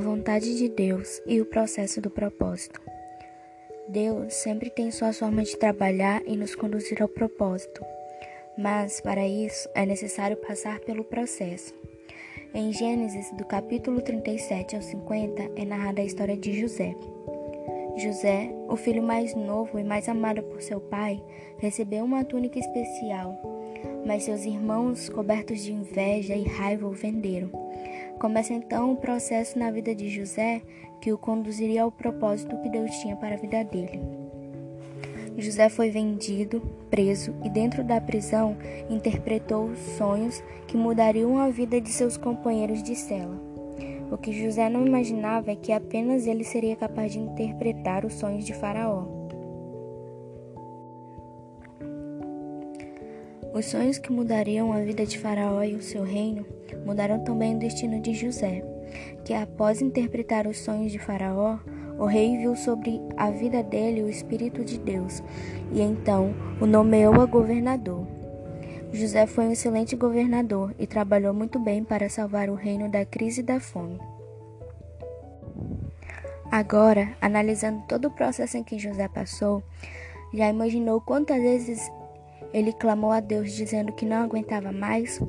a vontade de Deus e o processo do propósito. Deus sempre tem sua forma de trabalhar e nos conduzir ao propósito, mas para isso é necessário passar pelo processo. Em Gênesis, do capítulo 37 ao 50, é narrada a história de José. José, o filho mais novo e mais amado por seu pai, recebeu uma túnica especial, mas seus irmãos, cobertos de inveja e raiva, o venderam. Começa então o processo na vida de José que o conduziria ao propósito que Deus tinha para a vida dele. José foi vendido, preso e, dentro da prisão, interpretou sonhos que mudariam a vida de seus companheiros de cela. O que José não imaginava é que apenas ele seria capaz de interpretar os sonhos de Faraó. Os sonhos que mudariam a vida de Faraó e o seu reino mudaram também o destino de José, que após interpretar os sonhos de Faraó, o rei viu sobre a vida dele o Espírito de Deus e então o nomeou a governador. José foi um excelente governador e trabalhou muito bem para salvar o reino da crise e da fome. Agora, analisando todo o processo em que José passou, já imaginou quantas vezes ele clamou a Deus dizendo que não aguentava mais?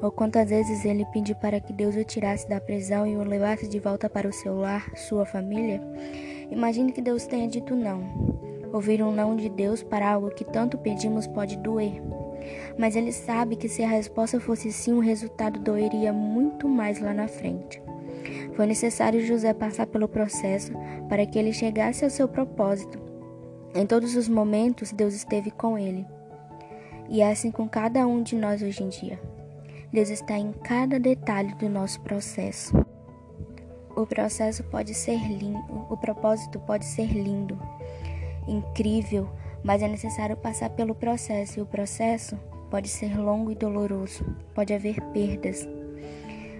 Ou quantas vezes ele pediu para que Deus o tirasse da prisão e o levasse de volta para o seu lar, sua família? Imagine que Deus tenha dito não. Ouvir um não de Deus para algo que tanto pedimos pode doer. Mas ele sabe que se a resposta fosse sim, o resultado doeria muito mais lá na frente. Foi necessário José passar pelo processo para que ele chegasse ao seu propósito. Em todos os momentos, Deus esteve com ele. E é assim com cada um de nós hoje em dia. Deus está em cada detalhe do nosso processo. O processo pode ser lindo, o propósito pode ser lindo, incrível, mas é necessário passar pelo processo e o processo pode ser longo e doloroso, pode haver perdas.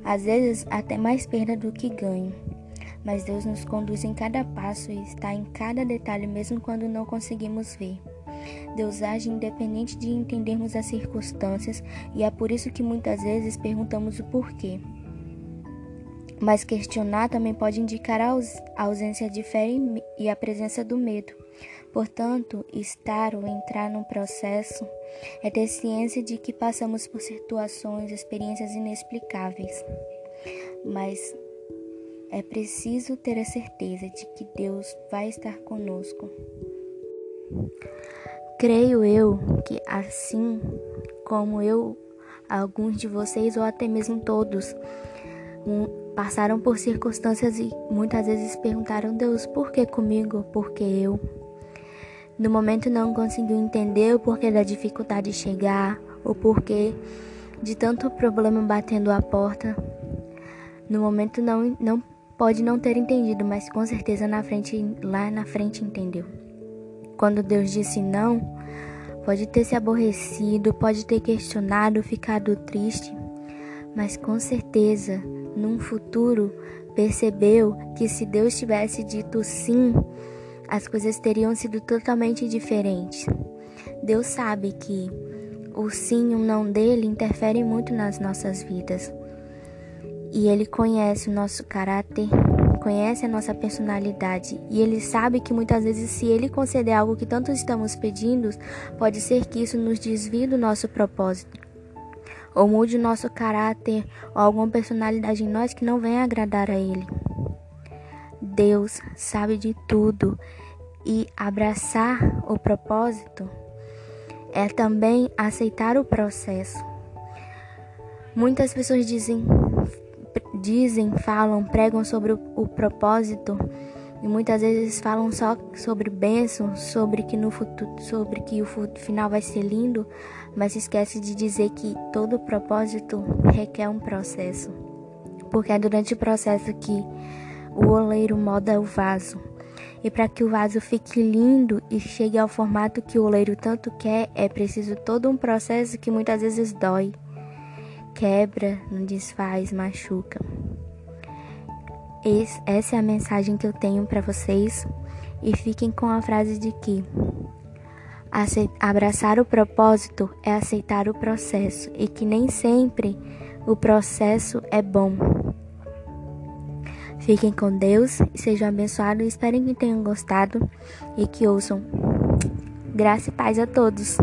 Às vezes, até mais perda do que ganho. Mas Deus nos conduz em cada passo e está em cada detalhe, mesmo quando não conseguimos ver. Deus age independente de entendermos as circunstâncias e é por isso que muitas vezes perguntamos o porquê. Mas questionar também pode indicar a ausência de fé e a presença do medo. Portanto, estar ou entrar num processo é ter ciência de que passamos por situações, experiências inexplicáveis. Mas é preciso ter a certeza de que Deus vai estar conosco. Creio eu que assim como eu, alguns de vocês ou até mesmo todos um, passaram por circunstâncias e muitas vezes perguntaram Deus, por que comigo? Por que eu? No momento não conseguiu entender o porquê da dificuldade de chegar, o porquê de tanto problema batendo a porta. No momento não, não pode não ter entendido, mas com certeza na frente, lá na frente entendeu. Quando Deus disse não, pode ter se aborrecido, pode ter questionado, ficado triste, mas com certeza, num futuro, percebeu que se Deus tivesse dito sim, as coisas teriam sido totalmente diferentes. Deus sabe que o sim e o não dele interferem muito nas nossas vidas. E ele conhece o nosso caráter, conhece a nossa personalidade e ele sabe que muitas vezes, se ele conceder algo que tanto estamos pedindo, pode ser que isso nos desvie do nosso propósito, ou mude o nosso caráter ou alguma personalidade em nós que não venha agradar a ele. Deus sabe de tudo e abraçar o propósito é também aceitar o processo. Muitas pessoas dizem dizem, falam, pregam sobre o, o propósito e muitas vezes falam só sobre bênçãos, sobre que no futuro, sobre que o final vai ser lindo, mas esquece de dizer que todo propósito requer um processo. Porque é durante o processo que o oleiro molda o vaso. E para que o vaso fique lindo e chegue ao formato que o oleiro tanto quer, é preciso todo um processo que muitas vezes dói quebra, não desfaz, machuca. Esse, essa é a mensagem que eu tenho para vocês e fiquem com a frase de que abraçar o propósito é aceitar o processo e que nem sempre o processo é bom. Fiquem com Deus e sejam abençoados. Espero que tenham gostado e que ouçam. Graça e paz a todos.